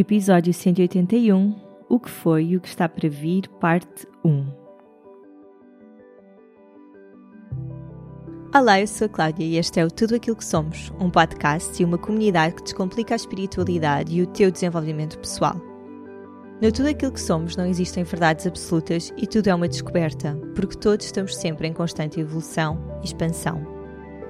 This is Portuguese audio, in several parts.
Episódio 181 O que foi e o que está para vir, parte 1. Olá, eu sou a Cláudia e este é o Tudo Aquilo que Somos, um podcast e uma comunidade que descomplica a espiritualidade e o teu desenvolvimento pessoal. No Tudo Aquilo que Somos não existem verdades absolutas e tudo é uma descoberta, porque todos estamos sempre em constante evolução e expansão.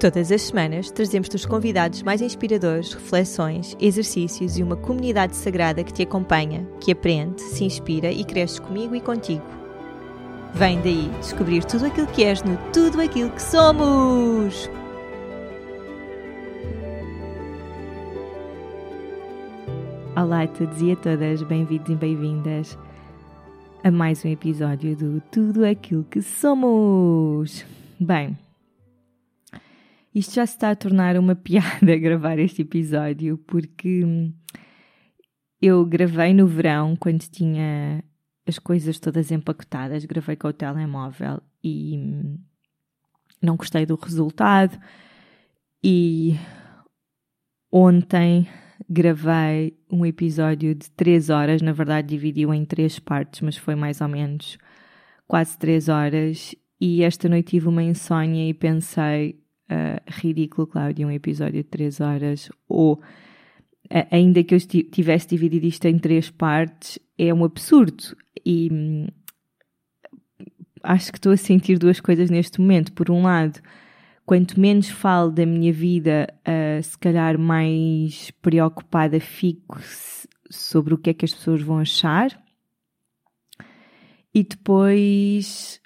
Todas as semanas trazemos-te os convidados mais inspiradores, reflexões, exercícios e uma comunidade sagrada que te acompanha, que aprende, se inspira e cresce comigo e contigo. Vem daí descobrir tudo aquilo que és no Tudo Aquilo que Somos! Olá a todos e a todas, bem-vindos e bem-vindas a mais um episódio do Tudo Aquilo que Somos! Bem, isto já se está a tornar uma piada gravar este episódio, porque eu gravei no verão, quando tinha as coisas todas empacotadas, gravei com o telemóvel e não gostei do resultado. E ontem gravei um episódio de 3 horas, na verdade dividiu em três partes, mas foi mais ou menos quase 3 horas. E esta noite tive uma insónia e pensei, uh, ridículo, Cláudia, um episódio de 3 horas, ou uh, ainda que eu tivesse dividido isto em três partes, é um absurdo. E hum, acho que estou a sentir duas coisas neste momento. Por um lado, quanto menos falo da minha vida, uh, se calhar mais preocupada fico sobre o que é que as pessoas vão achar. E depois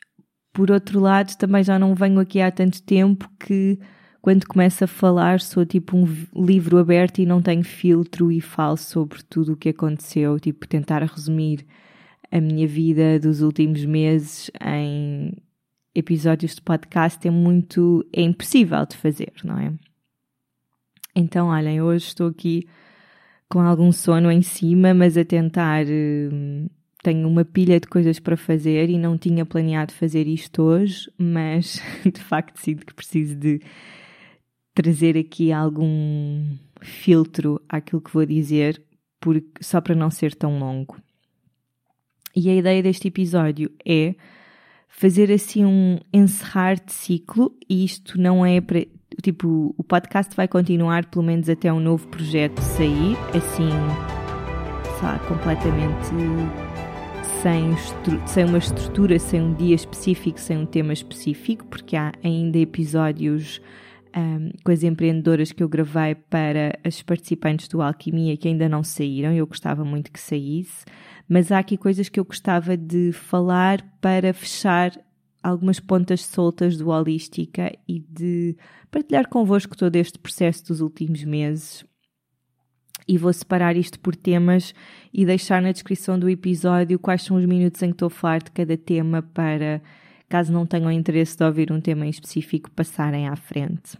por outro lado, também já não venho aqui há tanto tempo que quando começo a falar sou tipo um livro aberto e não tenho filtro e falo sobre tudo o que aconteceu, tipo tentar resumir a minha vida dos últimos meses em episódios de podcast é muito é impossível de fazer, não é? Então, olhem, hoje estou aqui com algum sono em cima, mas a tentar hum, tenho uma pilha de coisas para fazer e não tinha planeado fazer isto hoje, mas de facto sinto que preciso de trazer aqui algum filtro àquilo que vou dizer, porque, só para não ser tão longo. E a ideia deste episódio é fazer assim um encerrar de ciclo, e isto não é para. Tipo, o podcast vai continuar pelo menos até um novo projeto sair, assim, sabe, completamente sem, sem uma estrutura, sem um dia específico, sem um tema específico, porque há ainda episódios um, com as empreendedoras que eu gravei para as participantes do Alquimia que ainda não saíram, eu gostava muito que saísse, mas há aqui coisas que eu gostava de falar para fechar algumas pontas soltas do Holística e de partilhar convosco todo este processo dos últimos meses e vou separar isto por temas e deixar na descrição do episódio quais são os minutos em que estou a falar de cada tema para, caso não tenham interesse de ouvir um tema em específico, passarem à frente.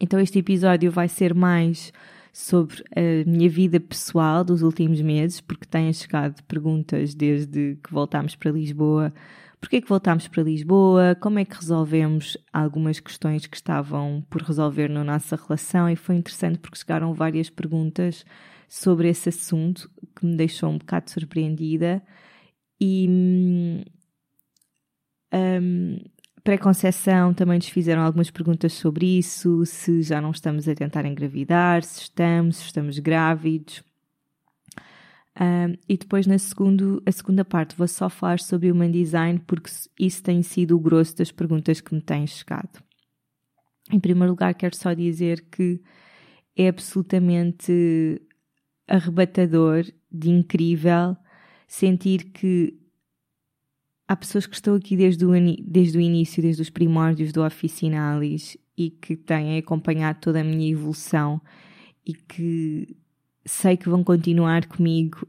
Então este episódio vai ser mais sobre a minha vida pessoal dos últimos meses, porque têm chegado perguntas desde que voltámos para Lisboa Porquê que voltámos para Lisboa? Como é que resolvemos algumas questões que estavam por resolver na nossa relação? E foi interessante porque chegaram várias perguntas sobre esse assunto que me deixou um bocado surpreendida. E um, pré-conceição também nos fizeram algumas perguntas sobre isso, se já não estamos a tentar engravidar, se estamos, se estamos grávidos. Um, e depois na segundo, a segunda parte vou só falar sobre o Human Design porque isso tem sido o grosso das perguntas que me têm chegado. Em primeiro lugar quero só dizer que é absolutamente arrebatador, de incrível, sentir que há pessoas que estão aqui desde o, desde o início, desde os primórdios do Oficinalis e que têm acompanhado toda a minha evolução e que sei que vão continuar comigo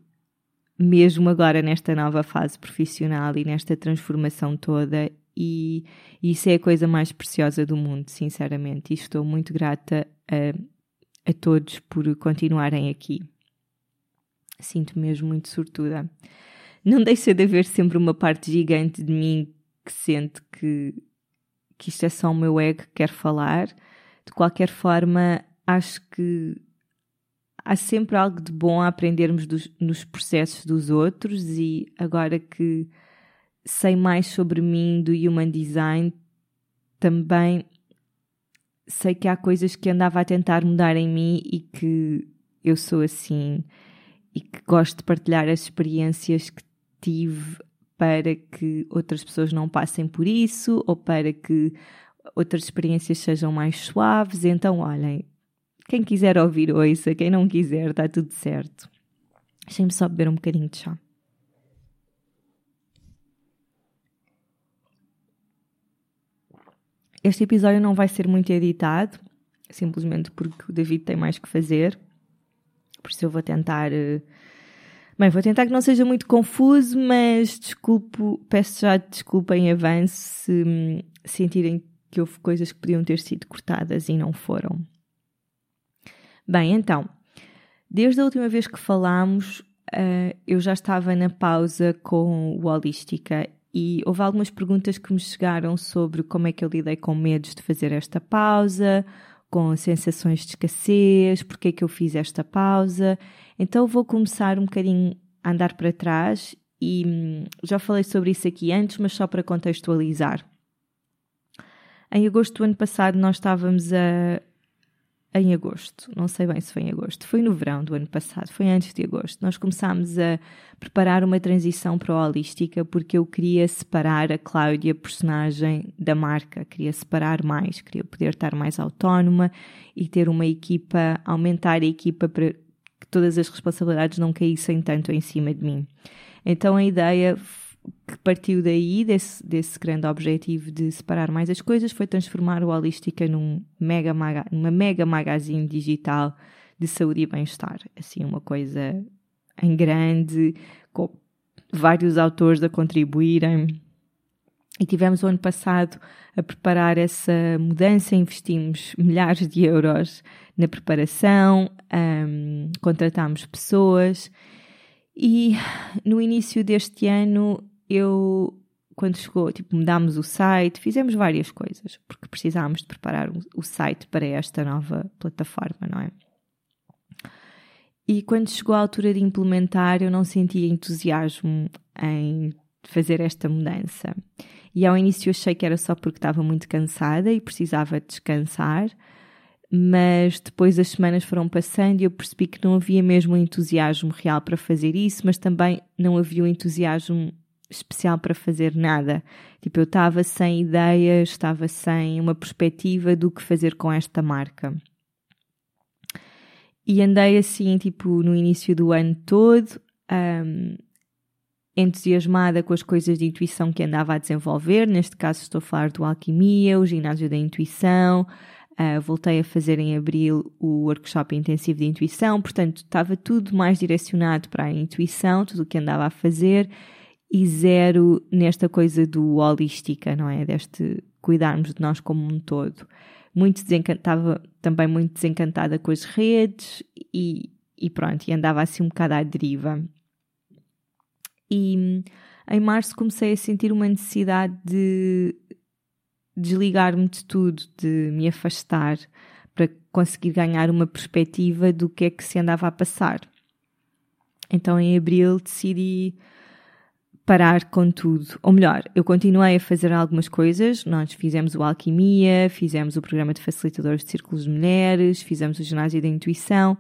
mesmo agora nesta nova fase profissional e nesta transformação toda e isso é a coisa mais preciosa do mundo, sinceramente. E estou muito grata a, a todos por continuarem aqui. Sinto mesmo muito sortuda. Não deixa de haver sempre uma parte gigante de mim que sente que, que isto é só o meu ego que quer falar. De qualquer forma, acho que há sempre algo de bom a aprendermos dos, nos processos dos outros e agora que sei mais sobre mim do Human Design, também sei que há coisas que andava a tentar mudar em mim e que eu sou assim e que gosto de partilhar as experiências que tive para que outras pessoas não passem por isso ou para que outras experiências sejam mais suaves. Então, olhem, quem quiser ouvir, ouça. Quem não quiser, está tudo certo. Deixem-me só beber um bocadinho de chá. Este episódio não vai ser muito editado, simplesmente porque o David tem mais que fazer. Por isso eu vou tentar. Eh, bem, vou tentar que não seja muito confuso, mas desculpo, peço já desculpa em avanço se hum, sentirem que houve coisas que podiam ter sido cortadas e não foram. Bem, então, desde a última vez que falámos, uh, eu já estava na pausa com o Holística e houve algumas perguntas que me chegaram sobre como é que eu lidei com medos de fazer esta pausa, com sensações de escassez, porque é que eu fiz esta pausa. Então vou começar um bocadinho a andar para trás e hum, já falei sobre isso aqui antes, mas só para contextualizar. Em agosto do ano passado nós estávamos a, em agosto, não sei bem se foi em agosto, foi no verão do ano passado, foi antes de agosto. Nós começámos a preparar uma transição para a holística porque eu queria separar a Cláudia, personagem, da marca, queria separar mais, queria poder estar mais autónoma e ter uma equipa, aumentar a equipa para que todas as responsabilidades não caíssem tanto em cima de mim. Então a ideia que partiu daí, desse, desse grande objetivo de separar mais as coisas, foi transformar o Holística num mega maga, numa mega magazine digital de saúde e bem-estar. Assim, uma coisa em grande, com vários autores a contribuírem. E tivemos o ano passado a preparar essa mudança, investimos milhares de euros na preparação, um, contratámos pessoas e no início deste ano eu, quando chegou, tipo, mudámos o site, fizemos várias coisas, porque precisávamos de preparar o site para esta nova plataforma, não é? E quando chegou a altura de implementar, eu não sentia entusiasmo em fazer esta mudança. E ao início achei que era só porque estava muito cansada e precisava descansar, mas depois as semanas foram passando e eu percebi que não havia mesmo entusiasmo real para fazer isso, mas também não havia um entusiasmo especial para fazer nada. Tipo, eu estava sem ideias, estava sem uma perspectiva do que fazer com esta marca. E andei assim, tipo, no início do ano todo, um, entusiasmada com as coisas de intuição que andava a desenvolver. Neste caso, estou a falar do Alquimia, o ginásio da intuição. Uh, voltei a fazer em abril o workshop intensivo de intuição, portanto, estava tudo mais direcionado para a intuição, tudo o que andava a fazer e zero nesta coisa do holística, não é? Deste cuidarmos de nós como um todo. Muito desencantada, também muito desencantada com as redes e, e pronto, e andava assim um bocado à deriva. E em março comecei a sentir uma necessidade de desligar-me de tudo, de me afastar, para conseguir ganhar uma perspectiva do que é que se andava a passar. Então em abril decidi parar com tudo. Ou melhor, eu continuei a fazer algumas coisas. Nós fizemos o Alquimia, fizemos o programa de facilitadores de círculos de mulheres, fizemos o ginásio da intuição.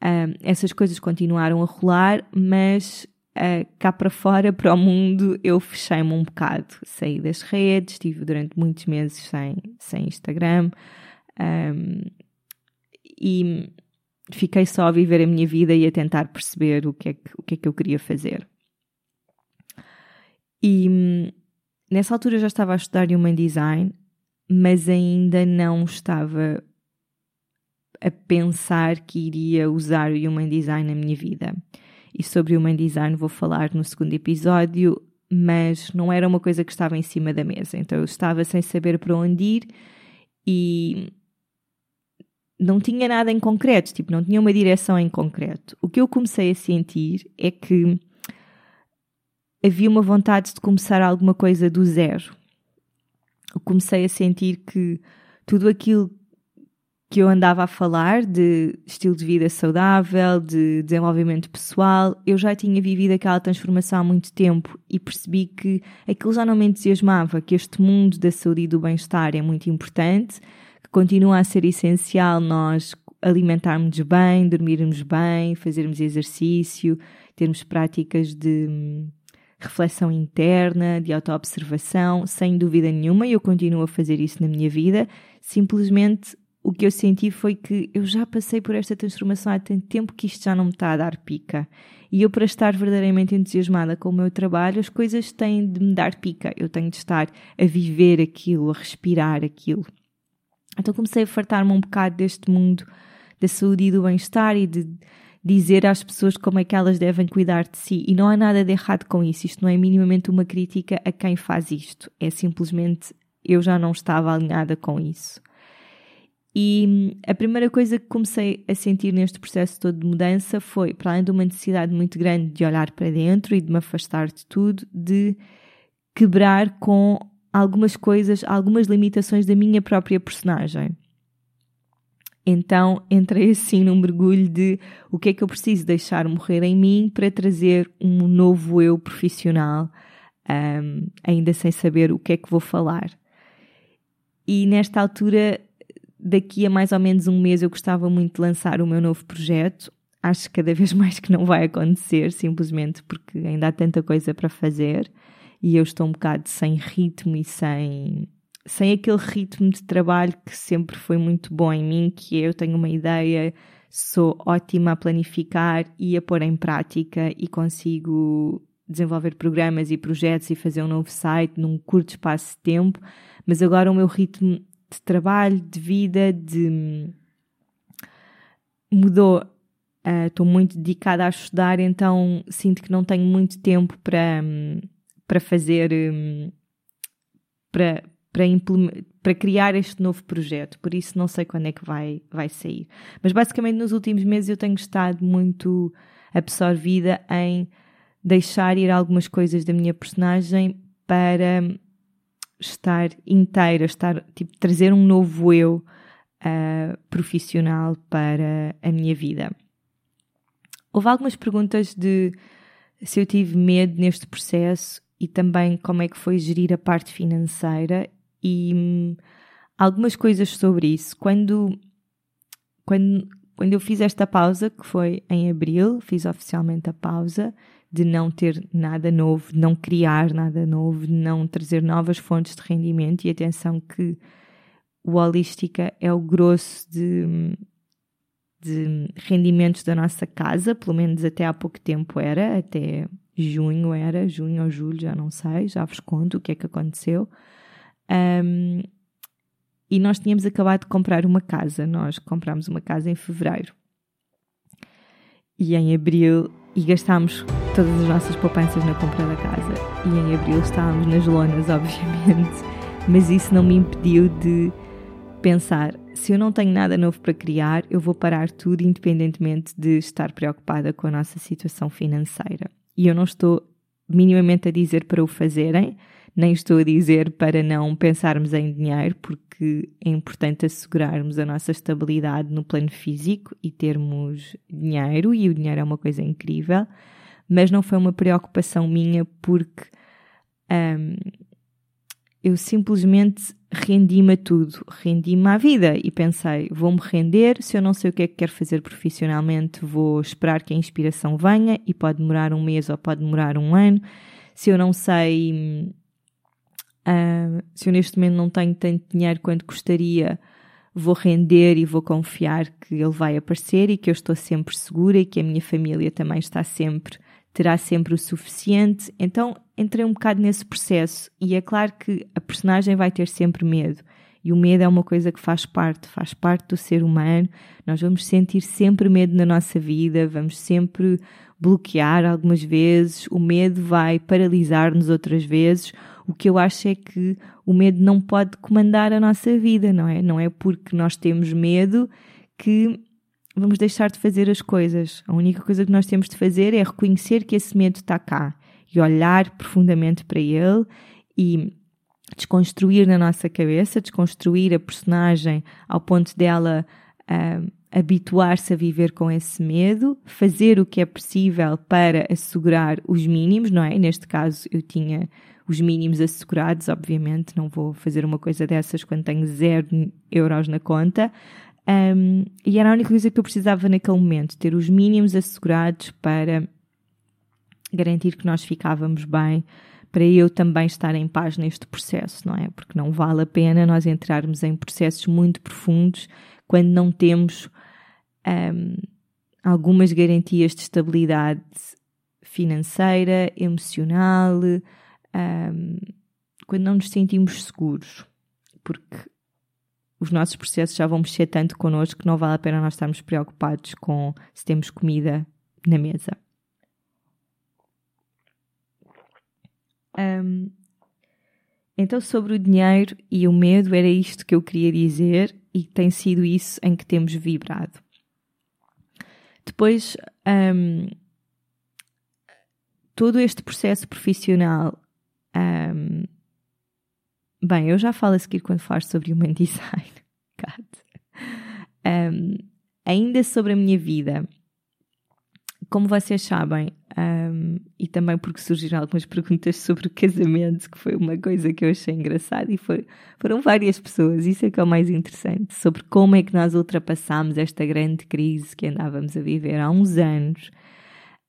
Um, essas coisas continuaram a rolar, mas uh, cá para fora, para o mundo, eu fechei-me um bocado. Saí das redes, estive durante muitos meses sem, sem Instagram um, e fiquei só a viver a minha vida e a tentar perceber o que é que, o que, é que eu queria fazer. E hum, nessa altura já estava a estudar Human Design, mas ainda não estava a pensar que iria usar o Human Design na minha vida. E sobre o Human Design vou falar no segundo episódio, mas não era uma coisa que estava em cima da mesa. Então eu estava sem saber para onde ir e não tinha nada em concreto, tipo, não tinha uma direção em concreto. O que eu comecei a sentir é que havia uma vontade de começar alguma coisa do zero. Eu comecei a sentir que tudo aquilo que eu andava a falar de estilo de vida saudável, de desenvolvimento pessoal, eu já tinha vivido aquela transformação há muito tempo e percebi que aquilo já não me entusiasmava, que este mundo da saúde e do bem-estar é muito importante, que continua a ser essencial nós alimentarmos bem, dormirmos bem, fazermos exercício, termos práticas de hum, reflexão interna, de autoobservação, sem dúvida nenhuma, e eu continuo a fazer isso na minha vida. Simplesmente o que eu senti foi que eu já passei por esta transformação há tanto tempo que isto já não me está a dar pica. E eu, para estar verdadeiramente entusiasmada com o meu trabalho, as coisas têm de me dar pica. Eu tenho de estar a viver aquilo, a respirar aquilo. Então comecei a fartar-me um bocado deste mundo da saúde e do bem-estar e de dizer às pessoas como é que elas devem cuidar de si. E não há nada de errado com isso. Isto não é minimamente uma crítica a quem faz isto. É simplesmente eu já não estava alinhada com isso. E a primeira coisa que comecei a sentir neste processo todo de mudança foi, para além de uma necessidade muito grande de olhar para dentro e de me afastar de tudo, de quebrar com algumas coisas, algumas limitações da minha própria personagem. Então entrei assim num mergulho de o que é que eu preciso deixar morrer em mim para trazer um novo eu profissional, um, ainda sem saber o que é que vou falar. E nesta altura daqui a mais ou menos um mês eu gostava muito de lançar o meu novo projeto. Acho cada vez mais que não vai acontecer, simplesmente porque ainda há tanta coisa para fazer e eu estou um bocado sem ritmo e sem, sem aquele ritmo de trabalho que sempre foi muito bom em mim, que eu tenho uma ideia, sou ótima a planificar e a pôr em prática e consigo desenvolver programas e projetos e fazer um novo site num curto espaço de tempo, mas agora o meu ritmo de trabalho, de vida, de mudou. Estou uh, muito dedicada a estudar, então sinto que não tenho muito tempo para, para fazer, um, para, para, para criar este novo projeto, por isso não sei quando é que vai, vai sair. Mas basicamente nos últimos meses eu tenho estado muito absorvida em deixar ir algumas coisas da minha personagem para estar inteira, estar, tipo, trazer um novo eu uh, profissional para a minha vida. Houve algumas perguntas de se eu tive medo neste processo e também como é que foi gerir a parte financeira e algumas coisas sobre isso. Quando, quando, quando eu fiz esta pausa, que foi em abril, fiz oficialmente a pausa, de não ter nada novo, de não criar nada novo, de não trazer novas fontes de rendimento. E atenção que o Holística é o grosso de, de rendimentos da nossa casa, pelo menos até há pouco tempo era, até junho era, junho ou julho, já não sei, já vos conto o que é que aconteceu. Um, e nós tínhamos acabado de comprar uma casa, nós comprámos uma casa em fevereiro. E em abril e gastámos todas as nossas poupanças na compra da casa. E em abril estávamos nas lonas, obviamente, mas isso não me impediu de pensar: se eu não tenho nada novo para criar, eu vou parar tudo, independentemente de estar preocupada com a nossa situação financeira. E eu não estou minimamente a dizer para o fazerem, nem estou a dizer para não pensarmos em dinheiro, porque é importante assegurarmos a nossa estabilidade no plano físico e termos dinheiro, e o dinheiro é uma coisa incrível, mas não foi uma preocupação minha porque um, eu simplesmente rendi-me a tudo, rendi-me à vida e pensei, vou-me render, se eu não sei o que é que quero fazer profissionalmente, vou esperar que a inspiração venha e pode demorar um mês ou pode demorar um ano. Se eu não sei Uh, se eu neste momento não tenho tanto dinheiro quanto gostaria, vou render e vou confiar que ele vai aparecer e que eu estou sempre segura e que a minha família também está sempre, terá sempre o suficiente. Então entrei um bocado nesse processo e é claro que a personagem vai ter sempre medo. E o medo é uma coisa que faz parte, faz parte do ser humano. Nós vamos sentir sempre medo na nossa vida, vamos sempre bloquear algumas vezes, o medo vai paralisar-nos outras vezes, o que eu acho é que o medo não pode comandar a nossa vida, não é? Não é porque nós temos medo que vamos deixar de fazer as coisas. A única coisa que nós temos de fazer é reconhecer que esse medo está cá e olhar profundamente para ele e desconstruir na nossa cabeça, desconstruir a personagem ao ponto dela um, habituar-se a viver com esse medo, fazer o que é possível para assegurar os mínimos, não é? Neste caso, eu tinha os mínimos assegurados, obviamente, não vou fazer uma coisa dessas quando tenho zero euros na conta. Um, e era a única coisa que eu precisava naquele momento, ter os mínimos assegurados para garantir que nós ficávamos bem, para eu também estar em paz neste processo, não é? Porque não vale a pena nós entrarmos em processos muito profundos quando não temos um, algumas garantias de estabilidade financeira, emocional, um, quando não nos sentimos seguros, porque os nossos processos já vão mexer tanto connosco que não vale a pena nós estarmos preocupados com se temos comida na mesa. Um, então, sobre o dinheiro e o medo, era isto que eu queria dizer e tem sido isso em que temos vibrado. Depois, um, todo este processo profissional. Um, bem, eu já falo a seguir quando falo sobre Human Design. um, ainda sobre a minha vida. Como vocês sabem, um, e também porque surgiram algumas perguntas sobre o casamento, que foi uma coisa que eu achei engraçada, e foi, foram várias pessoas, isso é que é o mais interessante, sobre como é que nós ultrapassámos esta grande crise que andávamos a viver há uns anos.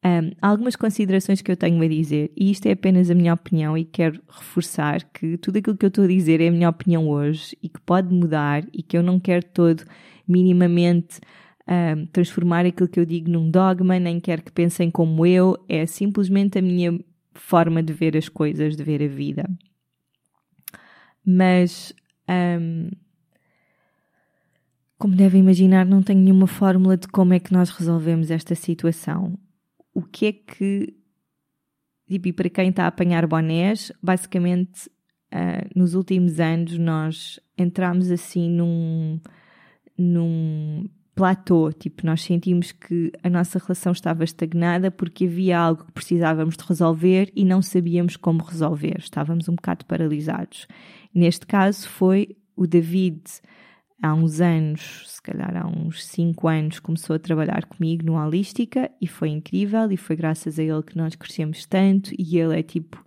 Um, algumas considerações que eu tenho a dizer, e isto é apenas a minha opinião, e quero reforçar que tudo aquilo que eu estou a dizer é a minha opinião hoje e que pode mudar e que eu não quero todo minimamente um, transformar aquilo que eu digo num dogma, nem quero que pensem como eu, é simplesmente a minha forma de ver as coisas, de ver a vida. Mas, um, como devem imaginar, não tenho nenhuma fórmula de como é que nós resolvemos esta situação. O que é que, tipo, e para quem está a apanhar bonés, basicamente, uh, nos últimos anos nós entramos assim num, num platô, tipo, nós sentimos que a nossa relação estava estagnada porque havia algo que precisávamos de resolver e não sabíamos como resolver, estávamos um bocado paralisados. Neste caso foi o David, há uns anos, se calhar há uns 5 anos, começou a trabalhar comigo no Holística e foi incrível e foi graças a ele que nós crescemos tanto e ele é tipo,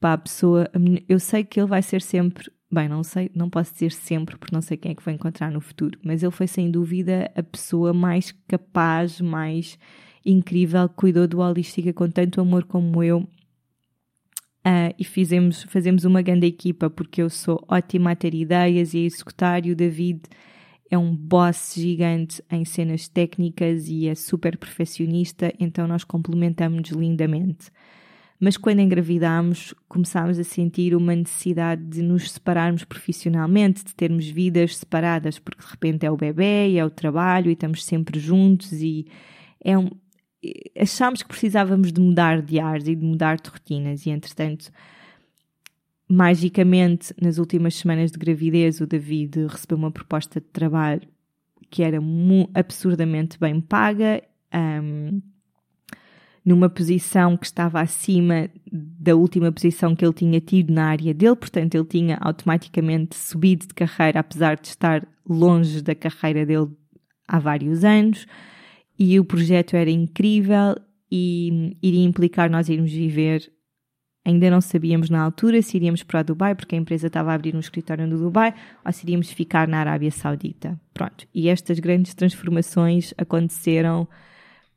pá, a pessoa, eu sei que ele vai ser sempre Bem, não sei, não posso dizer sempre, porque não sei quem é que vou encontrar no futuro, mas ele foi sem dúvida a pessoa mais capaz, mais incrível, que cuidou do Holística com tanto amor como eu. Uh, e fizemos, fazemos uma grande equipa, porque eu sou ótima a ter ideias e a executar, e o David é um boss gigante em cenas técnicas e é super perfeccionista, então nós complementamos lindamente. Mas quando engravidámos começámos a sentir uma necessidade de nos separarmos profissionalmente, de termos vidas separadas, porque de repente é o bebê e é o trabalho e estamos sempre juntos e é um... achámos que precisávamos de mudar de ares e de mudar de rotinas e entretanto magicamente nas últimas semanas de gravidez o David recebeu uma proposta de trabalho que era absurdamente bem paga um, numa posição que estava acima da última posição que ele tinha tido na área dele, portanto, ele tinha automaticamente subido de carreira, apesar de estar longe da carreira dele há vários anos, e o projeto era incrível e iria implicar nós irmos viver. Ainda não sabíamos na altura se iríamos para Dubai, porque a empresa estava a abrir um escritório no Dubai, ou se iríamos ficar na Arábia Saudita. Pronto. E estas grandes transformações aconteceram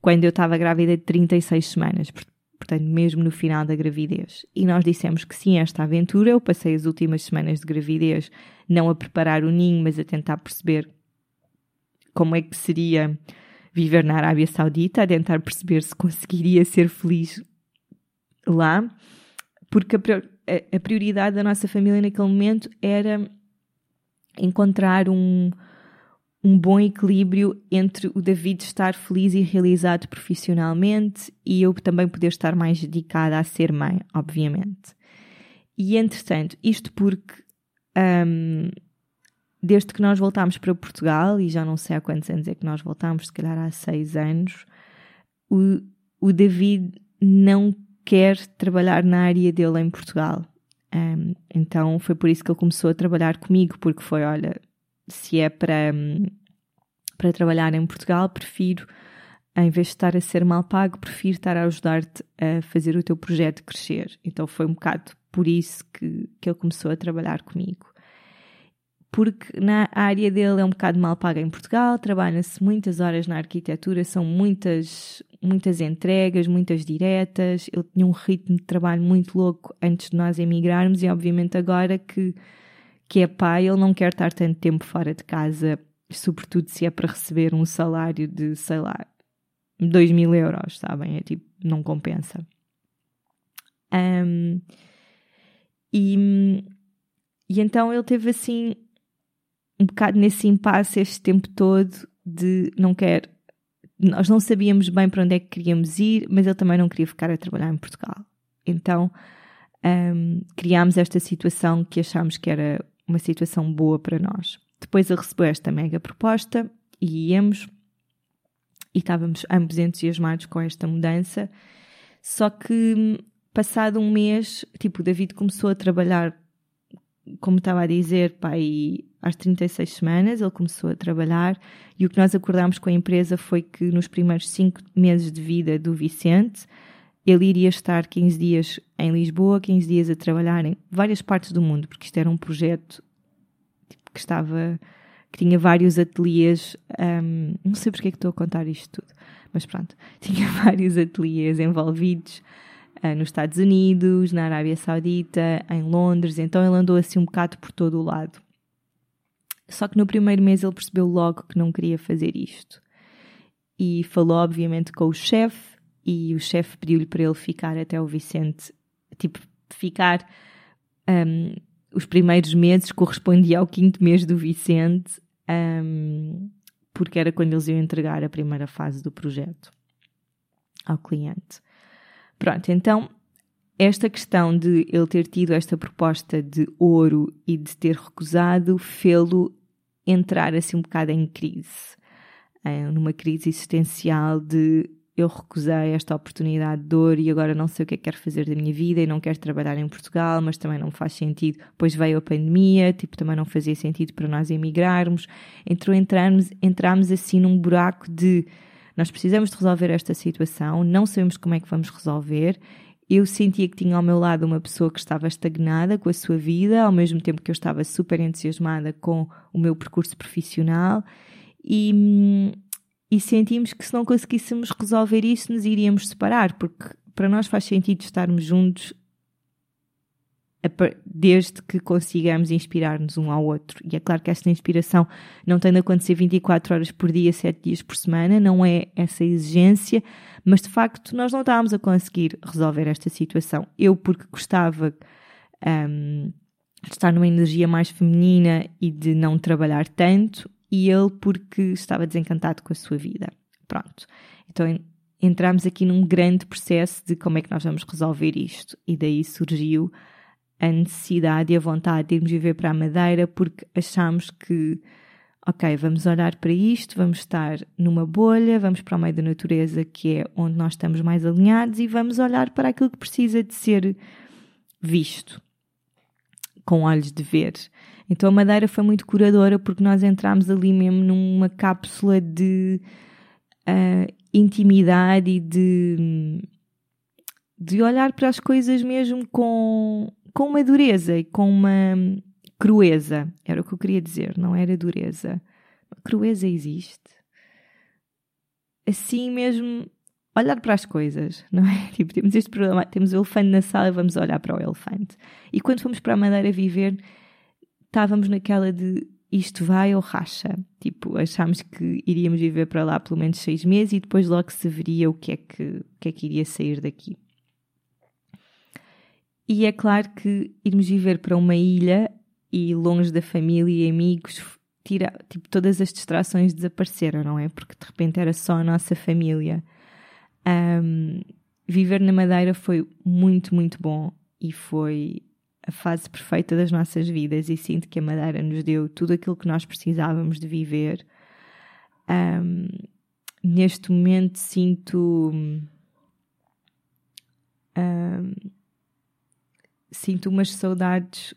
quando eu estava grávida de 36 semanas, portanto, mesmo no final da gravidez. E nós dissemos que sim, esta aventura. Eu passei as últimas semanas de gravidez não a preparar o ninho, mas a tentar perceber como é que seria viver na Arábia Saudita, a tentar perceber se conseguiria ser feliz lá, porque a prioridade da nossa família naquele momento era encontrar um, um bom equilíbrio entre o David estar feliz e realizado profissionalmente e eu também poder estar mais dedicada a ser mãe, obviamente. E entretanto, isto porque um, desde que nós voltámos para Portugal, e já não sei há quantos anos é que nós voltámos, se calhar há seis anos, o, o David não quer trabalhar na área dele em Portugal. Um, então foi por isso que ele começou a trabalhar comigo, porque foi, olha, se é para, para trabalhar em Portugal, prefiro, em vez de estar a ser mal pago, prefiro estar a ajudar-te a fazer o teu projeto crescer. Então foi um bocado por isso que, que ele começou a trabalhar comigo. Porque na área dele é um bocado mal paga em Portugal, trabalha-se muitas horas na arquitetura, são muitas, muitas entregas, muitas diretas. Ele tinha um ritmo de trabalho muito louco antes de nós emigrarmos, e obviamente agora que, que é pai, ele não quer estar tanto tempo fora de casa sobretudo se é para receber um salário de, sei lá, 2 mil euros, sabem? É tipo, não compensa. Um, e, e então ele teve assim um bocado nesse impasse este tempo todo de não quer. Nós não sabíamos bem para onde é que queríamos ir, mas ele também não queria ficar a trabalhar em Portugal. Então um, criámos esta situação que achámos que era uma situação boa para nós. Depois ele recebeu esta mega proposta e íamos e estávamos ambos entusiasmados com esta mudança. Só que passado um mês, tipo, o David começou a trabalhar, como estava a dizer, pai, às 36 semanas, ele começou a trabalhar e o que nós acordámos com a empresa foi que nos primeiros 5 meses de vida do Vicente, ele iria estar 15 dias em Lisboa, 15 dias a trabalhar em várias partes do mundo, porque isto era um projeto que estava que tinha vários ateliês, um, não sei porque é que estou a contar isto tudo, mas pronto, tinha vários ateliês envolvidos nos Estados Unidos, na Arábia Saudita, em Londres, então ele andou assim um bocado por todo o lado. Só que no primeiro mês ele percebeu logo que não queria fazer isto. E falou, obviamente, com o chefe, e o chefe pediu-lhe para ele ficar até o Vicente, tipo, ficar um, os primeiros meses correspondia ao quinto mês do Vicente, um, porque era quando eles iam entregar a primeira fase do projeto ao cliente. Pronto, então esta questão de ele ter tido esta proposta de ouro e de ter recusado fê-lo entrar assim um bocado em crise, numa crise existencial de eu recusei esta oportunidade de dor e agora não sei o que é que quero fazer da minha vida e não quero trabalhar em Portugal, mas também não faz sentido. Depois veio a pandemia, tipo, também não fazia sentido para nós emigrarmos. Entrou, entramos, entramos assim num buraco de nós precisamos de resolver esta situação, não sabemos como é que vamos resolver. Eu sentia que tinha ao meu lado uma pessoa que estava estagnada com a sua vida, ao mesmo tempo que eu estava super entusiasmada com o meu percurso profissional. E, e sentimos que se não conseguíssemos resolver isso, nos iríamos separar, porque para nós faz sentido estarmos juntos desde que consigamos inspirar-nos um ao outro. E é claro que esta inspiração não tem de acontecer 24 horas por dia, 7 dias por semana, não é essa exigência, mas de facto nós não estávamos a conseguir resolver esta situação. Eu, porque gostava um, de estar numa energia mais feminina e de não trabalhar tanto, e ele porque estava desencantado com a sua vida. Pronto. Então entramos aqui num grande processo de como é que nós vamos resolver isto. E daí surgiu a necessidade e a vontade de irmos viver para a Madeira porque achamos que, ok, vamos olhar para isto, vamos estar numa bolha, vamos para o meio da natureza que é onde nós estamos mais alinhados e vamos olhar para aquilo que precisa de ser visto com olhos de ver. Então a Madeira foi muito curadora porque nós entramos ali mesmo numa cápsula de uh, intimidade e de, de olhar para as coisas mesmo com, com uma dureza e com uma crueza. Era o que eu queria dizer, não era dureza. Crueza existe. Assim mesmo, olhar para as coisas, não é? Tipo, temos este problema, temos o elefante na sala vamos olhar para o elefante. E quando fomos para a Madeira viver, estávamos naquela de isto vai ou racha. Tipo, achámos que iríamos viver para lá pelo menos seis meses e depois logo se veria o que é que, o que, é que iria sair daqui. E é claro que irmos viver para uma ilha e longe da família e amigos, tira, tipo, todas as distrações desapareceram, não é? Porque de repente era só a nossa família. Um, viver na Madeira foi muito, muito bom e foi a fase perfeita das nossas vidas e sinto que a Madeira nos deu tudo aquilo que nós precisávamos de viver. Um, neste momento sinto um, sinto umas saudades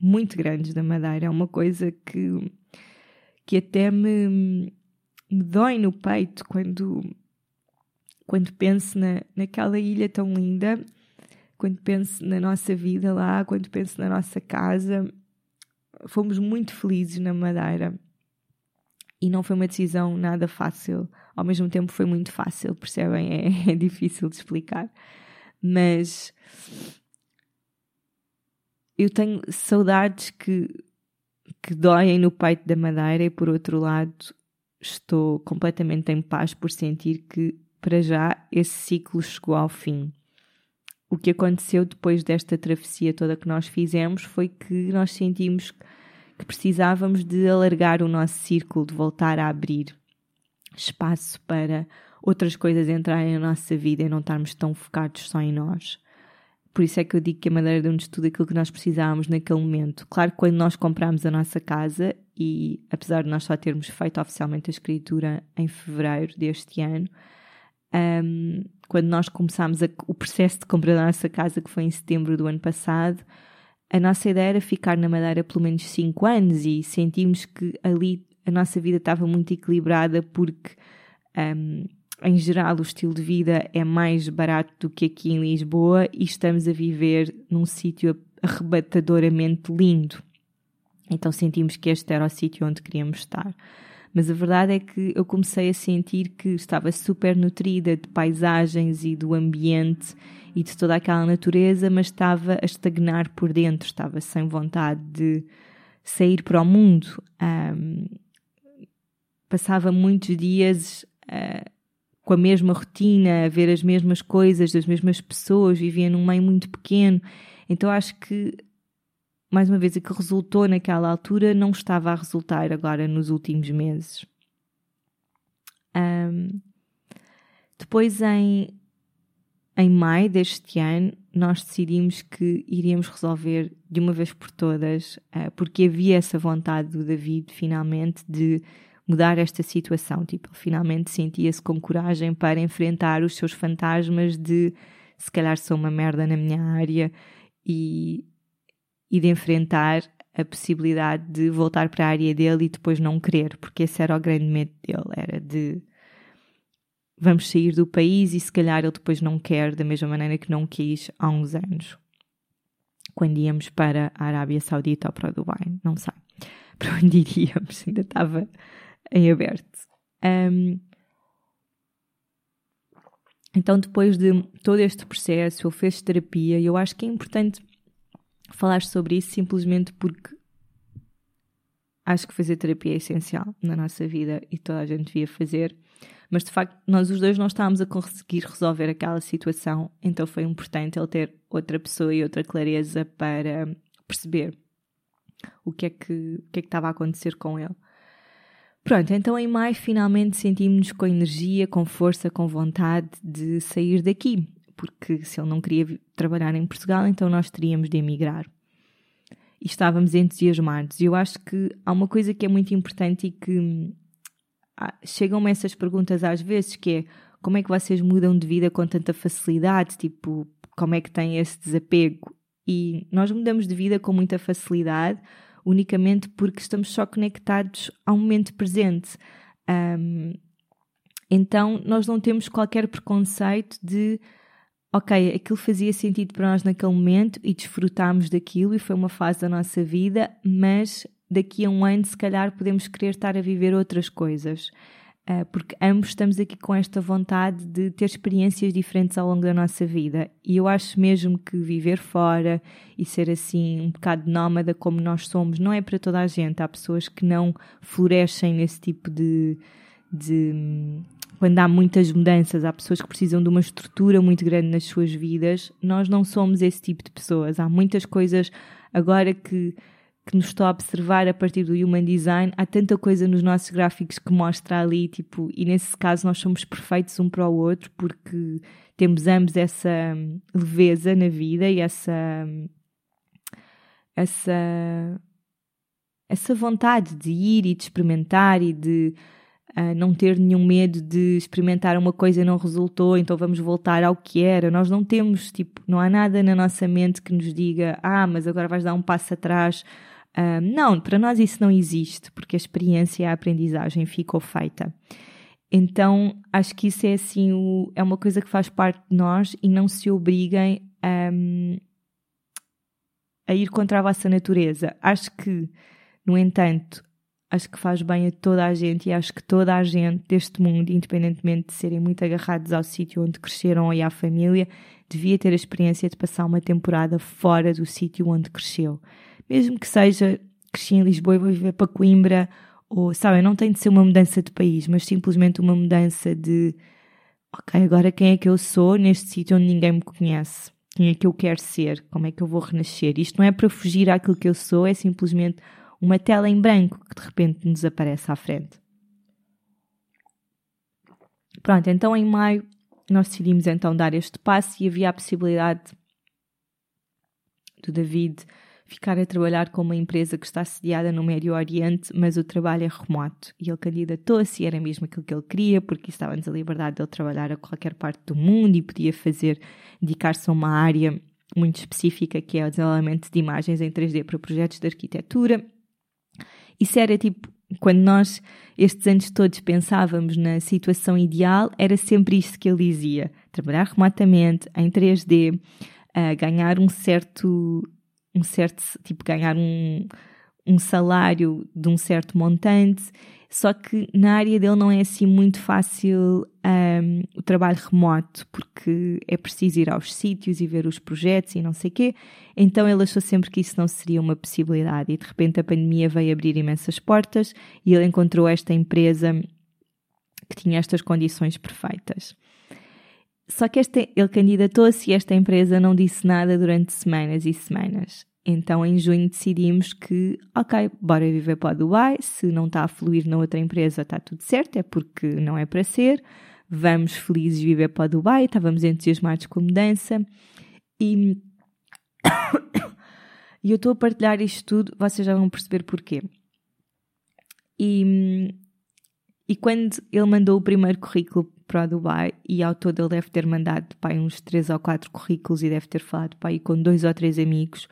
muito grandes da Madeira. É uma coisa que, que até me, me dói no peito quando, quando penso na, naquela ilha tão linda, quando penso na nossa vida lá, quando penso na nossa casa. Fomos muito felizes na Madeira e não foi uma decisão nada fácil. Ao mesmo tempo foi muito fácil, percebem? É, é difícil de explicar. Mas eu tenho saudades que, que doem no peito da Madeira e por outro lado estou completamente em paz por sentir que para já esse ciclo chegou ao fim. O que aconteceu depois desta travessia toda que nós fizemos foi que nós sentimos que precisávamos de alargar o nosso círculo, de voltar a abrir espaço para outras coisas entrarem na nossa vida e não estarmos tão focados só em nós. Por isso é que eu digo que a Madeira deu-nos tudo aquilo que nós precisávamos naquele momento. Claro que quando nós comprámos a nossa casa, e apesar de nós só termos feito oficialmente a escritura em fevereiro deste ano, um, quando nós começámos a, o processo de compra da nossa casa, que foi em setembro do ano passado, a nossa ideia era ficar na Madeira pelo menos 5 anos e sentimos que ali a nossa vida estava muito equilibrada porque, um, em geral, o estilo de vida é mais barato do que aqui em Lisboa e estamos a viver num sítio arrebatadoramente lindo. Então sentimos que este era o sítio onde queríamos estar. Mas a verdade é que eu comecei a sentir que estava super nutrida de paisagens e do ambiente e de toda aquela natureza, mas estava a estagnar por dentro, estava sem vontade de sair para o mundo. Um, passava muitos dias uh, com a mesma rotina, a ver as mesmas coisas das mesmas pessoas, vivia num meio muito pequeno. Então acho que, mais uma vez, o que resultou naquela altura não estava a resultar agora nos últimos meses. Um, depois, em em maio deste ano, nós decidimos que iríamos resolver de uma vez por todas, uh, porque havia essa vontade do David, finalmente, de mudar esta situação. Tipo, ele finalmente sentia-se com coragem para enfrentar os seus fantasmas de se calhar sou uma merda na minha área e, e de enfrentar a possibilidade de voltar para a área dele e depois não querer, porque esse era o grande medo dele, era de vamos sair do país e se calhar ele depois não quer da mesma maneira que não quis há uns anos. Quando íamos para a Arábia Saudita ou para o Dubai, não sei. Para onde iríamos, ainda estava em aberto. Um, então, depois de todo este processo, ele fez terapia e eu acho que é importante falar sobre isso simplesmente porque acho que fazer terapia é essencial na nossa vida e toda a gente devia fazer. Mas de facto, nós os dois não estávamos a conseguir resolver aquela situação, então foi importante ele ter outra pessoa e outra clareza para perceber o que é que, o que, é que estava a acontecer com ele. Pronto, então em maio finalmente sentimos-nos com energia, com força, com vontade de sair daqui, porque se ele não queria trabalhar em Portugal, então nós teríamos de emigrar. E estávamos entusiasmados. E eu acho que há uma coisa que é muito importante e que ah, chegam-me essas perguntas às vezes, que é como é que vocês mudam de vida com tanta facilidade? Tipo, como é que têm esse desapego? E nós mudamos de vida com muita facilidade, unicamente porque estamos só conectados ao momento presente. Um, então, nós não temos qualquer preconceito de, ok, aquilo fazia sentido para nós naquele momento e desfrutámos daquilo e foi uma fase da nossa vida, mas daqui a um ano, se calhar, podemos querer estar a viver outras coisas. Uh, porque ambos estamos aqui com esta vontade de ter experiências diferentes ao longo da nossa vida. E eu acho mesmo que viver fora e ser assim um bocado nómada como nós somos não é para toda a gente. Há pessoas que não florescem nesse tipo de. de quando há muitas mudanças, há pessoas que precisam de uma estrutura muito grande nas suas vidas. Nós não somos esse tipo de pessoas. Há muitas coisas agora que que nos está a observar a partir do Human Design, há tanta coisa nos nossos gráficos que mostra ali, tipo, e nesse caso nós somos perfeitos um para o outro porque temos ambos essa hum, leveza na vida e essa hum, essa essa vontade de ir e de experimentar e de uh, não ter nenhum medo de experimentar uma coisa e não resultou, então vamos voltar ao que era. Nós não temos, tipo, não há nada na nossa mente que nos diga, ah, mas agora vais dar um passo atrás Uh, não, para nós isso não existe, porque a experiência e a aprendizagem ficou feita. Então, acho que isso é assim, o, é uma coisa que faz parte de nós e não se obriguem a ir contra a vossa natureza. Acho que, no entanto, acho que faz bem a toda a gente e acho que toda a gente deste mundo, independentemente de serem muito agarrados ao sítio onde cresceram e à família, devia ter a experiência de passar uma temporada fora do sítio onde cresceu. Mesmo que seja, cresci em Lisboa e vou viver para Coimbra, ou, sabem, não tem de ser uma mudança de país, mas simplesmente uma mudança de, ok, agora quem é que eu sou neste sítio onde ninguém me conhece? Quem é que eu quero ser? Como é que eu vou renascer? Isto não é para fugir àquilo que eu sou, é simplesmente uma tela em branco que de repente nos aparece à frente. Pronto, então em maio nós decidimos então dar este passo e havia a possibilidade do David ficar a trabalhar com uma empresa que está sediada no Médio Oriente, mas o trabalho é remoto. E ele candidatou-se e era mesmo aquilo que ele queria, porque estava-nos a liberdade de ele trabalhar a qualquer parte do mundo e podia fazer, dedicar-se a uma área muito específica que é o desenvolvimento de imagens em 3D para projetos de arquitetura. Isso era tipo, quando nós, estes anos todos, pensávamos na situação ideal, era sempre isto que ele dizia: trabalhar remotamente, em 3D, uh, ganhar um certo, um certo, tipo, ganhar um, um salário de um certo montante só que na área dele não é assim muito fácil um, o trabalho remoto, porque é preciso ir aos sítios e ver os projetos e não sei o quê. Então ele achou sempre que isso não seria uma possibilidade. E de repente a pandemia veio abrir imensas portas e ele encontrou esta empresa que tinha estas condições perfeitas. Só que este, ele candidatou-se e esta empresa não disse nada durante semanas e semanas. Então, em junho, decidimos que, ok, bora viver para o Dubai. Se não está a fluir na outra empresa, está tudo certo, é porque não é para ser. Vamos felizes viver para o Dubai. Estávamos entusiasmados com a mudança. E, e eu estou a partilhar isto tudo, vocês já vão perceber porquê. E, e quando ele mandou o primeiro currículo para o Dubai, e ao todo ele deve ter mandado pai, uns três ou quatro currículos e deve ter falado pai, com dois ou três amigos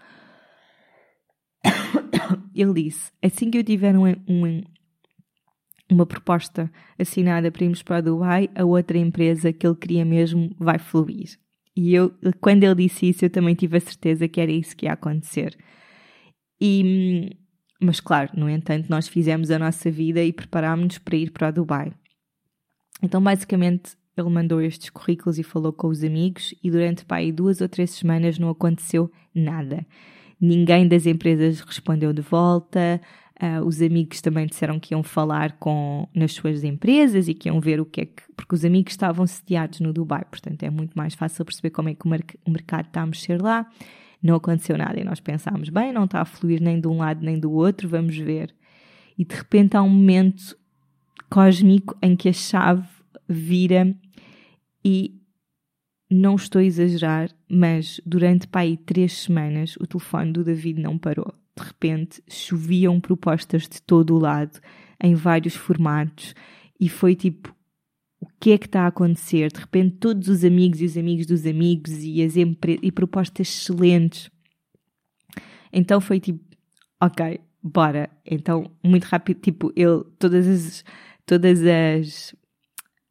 ele disse: assim que eu tiver um, um, uma proposta assinada para irmos para o Dubai, a outra empresa que ele queria mesmo vai fluir. E eu, quando ele disse isso, eu também tive a certeza que era isso que ia acontecer. E, mas claro, no entanto, nós fizemos a nossa vida e preparámos-nos para ir para o Dubai. Então, basicamente, ele mandou estes currículos e falou com os amigos, e durante pá, duas ou três semanas não aconteceu nada. Ninguém das empresas respondeu de volta. Uh, os amigos também disseram que iam falar com nas suas empresas e que iam ver o que é que. Porque os amigos estavam sediados no Dubai, portanto é muito mais fácil perceber como é que o, o mercado está a mexer lá. Não aconteceu nada e nós pensámos, bem, não está a fluir nem de um lado nem do outro, vamos ver. E de repente há um momento cósmico em que a chave vira e não estou a exagerar, mas durante pá, aí três semanas o telefone do David não parou. De repente choviam propostas de todo o lado, em vários formatos, e foi tipo: o que é que está a acontecer? De repente, todos os amigos e os amigos dos amigos e, as e propostas excelentes. Então foi tipo: ok, bora. Então, muito rápido, tipo, ele, todas as, todas as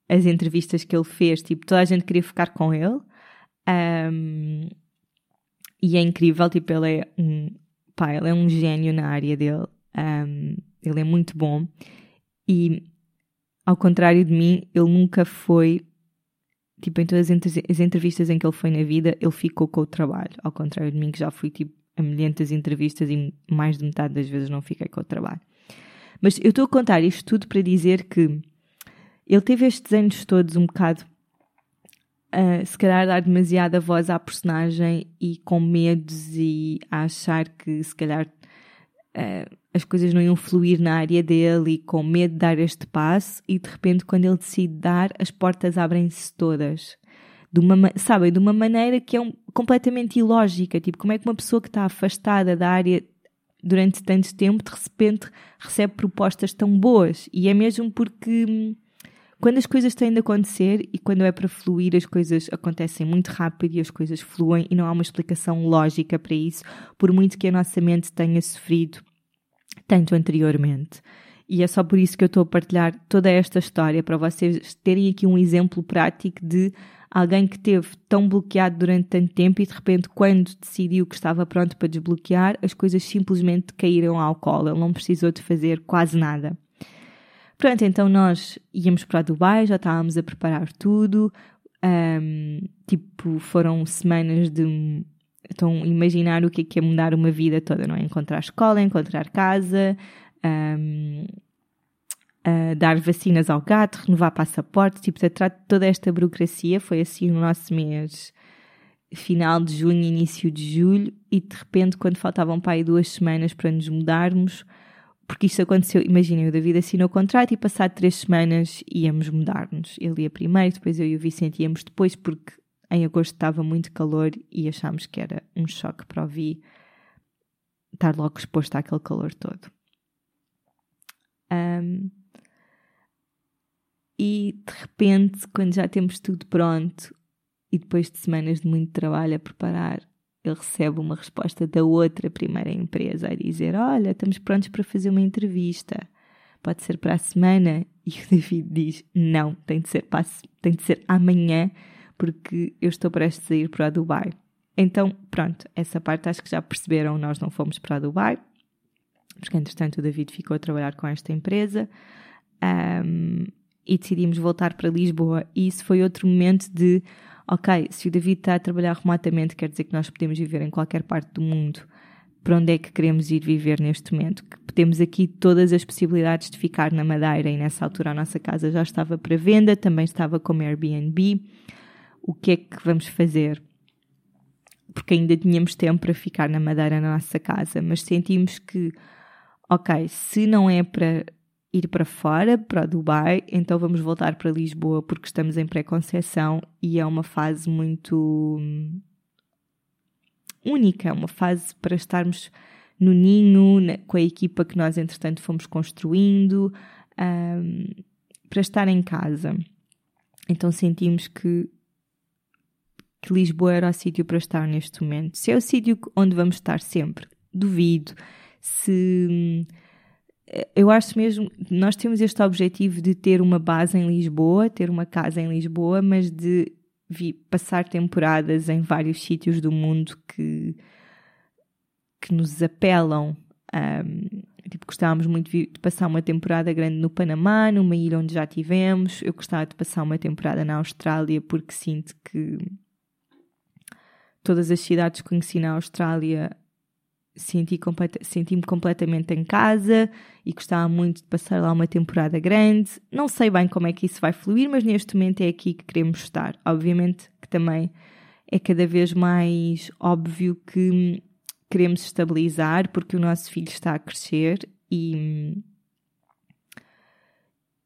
as entrevistas que ele fez, tipo, toda a gente queria ficar com ele. Um, e é incrível, tipo, ele é um, pá, ele é um gênio na área dele. Um, ele é muito bom. E, ao contrário de mim, ele nunca foi, tipo, em todas as entrevistas em que ele foi na vida, ele ficou com o trabalho. Ao contrário de mim, que já fui, tipo, a milhentas entrevistas e mais de metade das vezes não fiquei com o trabalho. Mas eu estou a contar isto tudo para dizer que ele teve estes anos todos um bocado uh, se calhar dar demasiada voz à personagem e com medos e a achar que se calhar uh, as coisas não iam fluir na área dele e com medo de dar este passo. E de repente quando ele decide dar as portas abrem-se todas. De uma, sabem, de uma maneira que é um, completamente ilógica, tipo como é que uma pessoa que está afastada da área durante tanto tempo de repente recebe propostas tão boas e é mesmo porque hum, quando as coisas têm de acontecer e quando é para fluir, as coisas acontecem muito rápido e as coisas fluem e não há uma explicação lógica para isso, por muito que a nossa mente tenha sofrido tanto anteriormente. E é só por isso que eu estou a partilhar toda esta história, para vocês terem aqui um exemplo prático de alguém que teve tão bloqueado durante tanto tempo e de repente, quando decidiu que estava pronto para desbloquear, as coisas simplesmente caíram ao colo. Ele não precisou de fazer quase nada. Pronto, então nós íamos para Dubai, já estávamos a preparar tudo. Um, tipo, foram semanas de. Então, imaginar o que é, que é mudar uma vida toda, não é? Encontrar escola, encontrar casa, um, dar vacinas ao gato, renovar passaporte, tipo, tratar de toda esta burocracia. Foi assim no nosso mês final de junho, início de julho, e de repente, quando faltavam para aí duas semanas para nos mudarmos, porque isto aconteceu, imaginem, o David assinou o contrato e passado três semanas íamos mudar-nos. Ele ia primeiro, depois eu e o Vicente íamos depois, porque em agosto estava muito calor e achámos que era um choque para o Vi estar logo exposto àquele calor todo. Um, e de repente, quando já temos tudo pronto e depois de semanas de muito trabalho a preparar, ele recebe uma resposta da outra primeira empresa a dizer: Olha, estamos prontos para fazer uma entrevista. Pode ser para a semana? E o David diz: Não, tem de ser, para, tem de ser amanhã, porque eu estou prestes a ir para Dubai. Então, pronto, essa parte acho que já perceberam, nós não fomos para Dubai, porque entretanto o David ficou a trabalhar com esta empresa um, e decidimos voltar para Lisboa. E isso foi outro momento de: ok, se o David está a trabalhar remotamente, quer dizer que nós podemos viver em qualquer parte do mundo. Para onde é que queremos ir viver neste momento? Que temos aqui todas as possibilidades de ficar na Madeira e nessa altura a nossa casa já estava para venda, também estava como Airbnb. O que é que vamos fazer? Porque ainda tínhamos tempo para ficar na Madeira na nossa casa, mas sentimos que ok, se não é para ir para fora, para Dubai, então vamos voltar para Lisboa porque estamos em pré-conceição e é uma fase muito hum, única, uma fase para estarmos no ninho, na, com a equipa que nós entretanto fomos construindo, um, para estar em casa. Então sentimos que, que Lisboa era o sítio para estar neste momento. Se é o sítio onde vamos estar sempre, duvido se eu acho mesmo, nós temos este objetivo de ter uma base em Lisboa, ter uma casa em Lisboa, mas de vi, passar temporadas em vários sítios do mundo que, que nos apelam. Um, tipo, gostávamos muito de passar uma temporada grande no Panamá, numa ilha onde já tivemos. Eu gostava de passar uma temporada na Austrália porque sinto que todas as cidades que conheci na Austrália senti senti-me completamente em casa e gostava muito de passar lá uma temporada grande. Não sei bem como é que isso vai fluir, mas neste momento é aqui que queremos estar. Obviamente que também é cada vez mais óbvio que queremos estabilizar porque o nosso filho está a crescer e,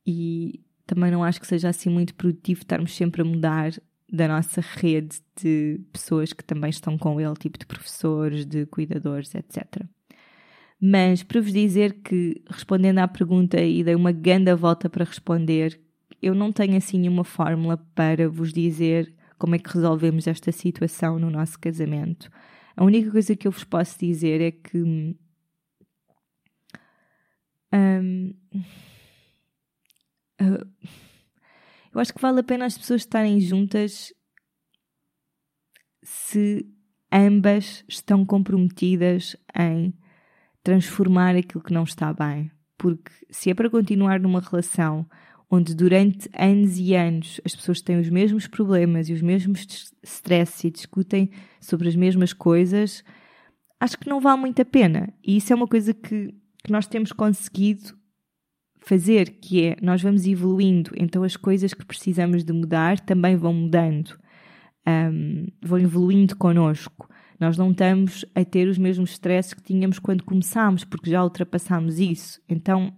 e também não acho que seja assim muito produtivo estarmos sempre a mudar da nossa rede de pessoas que também estão com ele, tipo de professores, de cuidadores, etc. Mas para vos dizer que, respondendo à pergunta e dei uma grande volta para responder, eu não tenho assim nenhuma fórmula para vos dizer como é que resolvemos esta situação no nosso casamento. A única coisa que eu vos posso dizer é que. Uh, eu acho que vale a pena as pessoas estarem juntas se ambas estão comprometidas em transformar aquilo que não está bem. Porque se é para continuar numa relação onde durante anos e anos as pessoas têm os mesmos problemas e os mesmos stress e discutem sobre as mesmas coisas, acho que não vale muito a pena. E isso é uma coisa que, que nós temos conseguido fazer, que é nós vamos evoluindo, então as coisas que precisamos de mudar também vão mudando, um, vão evoluindo connosco. Nós não estamos a ter os mesmos stresses que tínhamos quando começámos, porque já ultrapassámos isso. Então,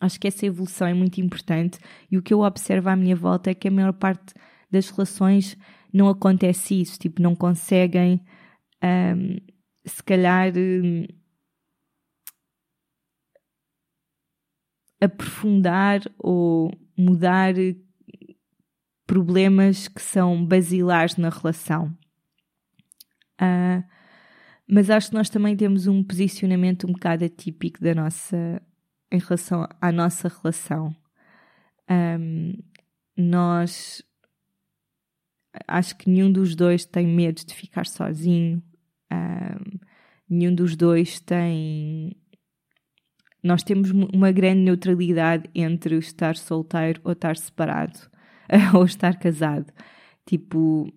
acho que essa evolução é muito importante e o que eu observo à minha volta é que a maior parte das relações não acontece isso, tipo, não conseguem, um, se calhar, aprofundar ou mudar problemas que são basilares na relação. Uh, Mas acho que nós também temos um posicionamento um bocado atípico da nossa, em relação à nossa relação. Um, nós acho que nenhum dos dois tem medo de ficar sozinho. Um, nenhum dos dois tem. Nós temos uma grande neutralidade entre estar solteiro ou estar separado ou estar casado. Tipo,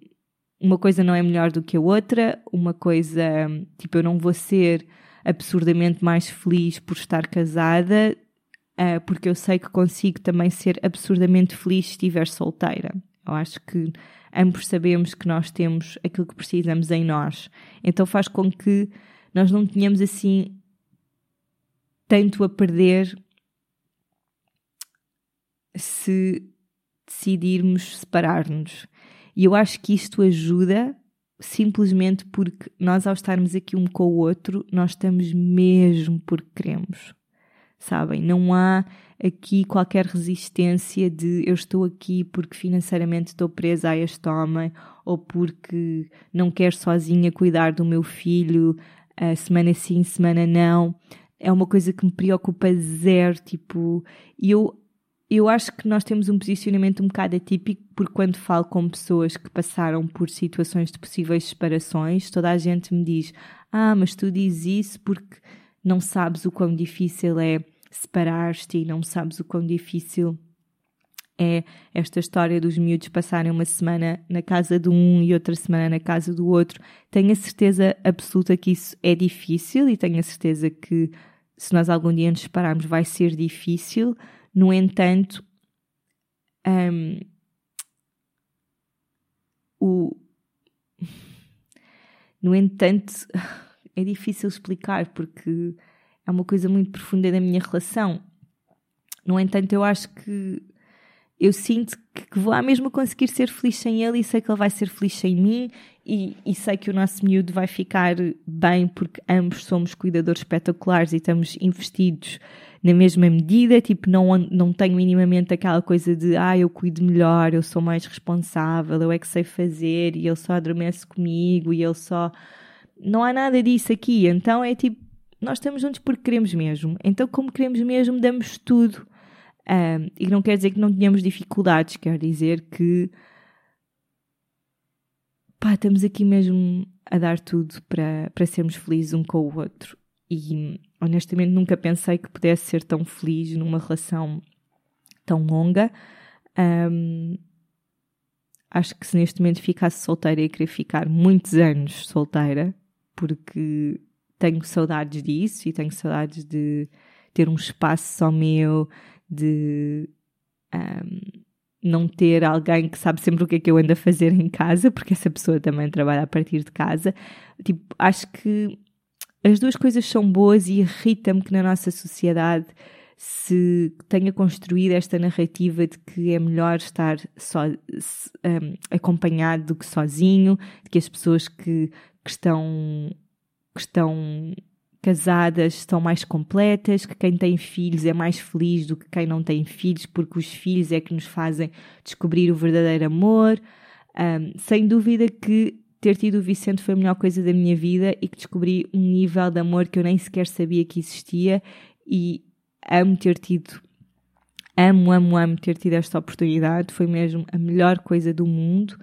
uma coisa não é melhor do que a outra, uma coisa, tipo, eu não vou ser absurdamente mais feliz por estar casada, uh, porque eu sei que consigo também ser absurdamente feliz se estiver solteira. Eu acho que ambos sabemos que nós temos aquilo que precisamos em nós. Então faz com que nós não tenhamos assim tanto a perder se decidirmos separar-nos. E eu acho que isto ajuda simplesmente porque nós, ao estarmos aqui um com o outro, nós estamos mesmo porque queremos. Sabem? Não há aqui qualquer resistência de eu estou aqui porque financeiramente estou presa a este homem ou porque não quero sozinha cuidar do meu filho uh, semana sim, semana não. É uma coisa que me preocupa zero, tipo, eu eu acho que nós temos um posicionamento um bocado atípico, porque quando falo com pessoas que passaram por situações de possíveis separações, toda a gente me diz: Ah, mas tu dizes isso porque não sabes o quão difícil é separar-te e não sabes o quão difícil é esta história dos miúdos passarem uma semana na casa de um e outra semana na casa do outro. Tenho a certeza absoluta que isso é difícil e tenho a certeza que se nós algum dia nos separarmos vai ser difícil no entanto, um, o, no entanto, é difícil explicar porque é uma coisa muito profunda da minha relação. No entanto, eu acho que eu sinto que vou à mesma conseguir ser feliz sem ele e sei que ele vai ser feliz sem mim e, e, sei que o nosso miúdo vai ficar bem porque ambos somos cuidadores espetaculares e estamos investidos na mesma medida, tipo, não, não tenho minimamente aquela coisa de ah, eu cuido melhor, eu sou mais responsável, eu é que sei fazer e ele só adormece comigo e ele só. Não há nada disso aqui, então é tipo, nós estamos juntos porque queremos mesmo. Então, como queremos mesmo, damos tudo. Um, e não quer dizer que não tenhamos dificuldades, quer dizer que pá, estamos aqui mesmo a dar tudo para, para sermos felizes um com o outro. E honestamente nunca pensei que pudesse ser tão feliz numa relação tão longa. Um, acho que se neste momento ficasse solteira ia querer ficar muitos anos solteira, porque tenho saudades disso e tenho saudades de ter um espaço só meu, de um, não ter alguém que sabe sempre o que é que eu ando a fazer em casa, porque essa pessoa também trabalha a partir de casa. Tipo, acho que as duas coisas são boas e irrita-me que na nossa sociedade se tenha construído esta narrativa de que é melhor estar só, um, acompanhado do que sozinho, de que as pessoas que, que, estão, que estão casadas estão mais completas, que quem tem filhos é mais feliz do que quem não tem filhos, porque os filhos é que nos fazem descobrir o verdadeiro amor. Um, sem dúvida que ter tido o Vicente foi a melhor coisa da minha vida e que descobri um nível de amor que eu nem sequer sabia que existia e amo ter tido, amo, amo, amo ter tido esta oportunidade, foi mesmo a melhor coisa do mundo,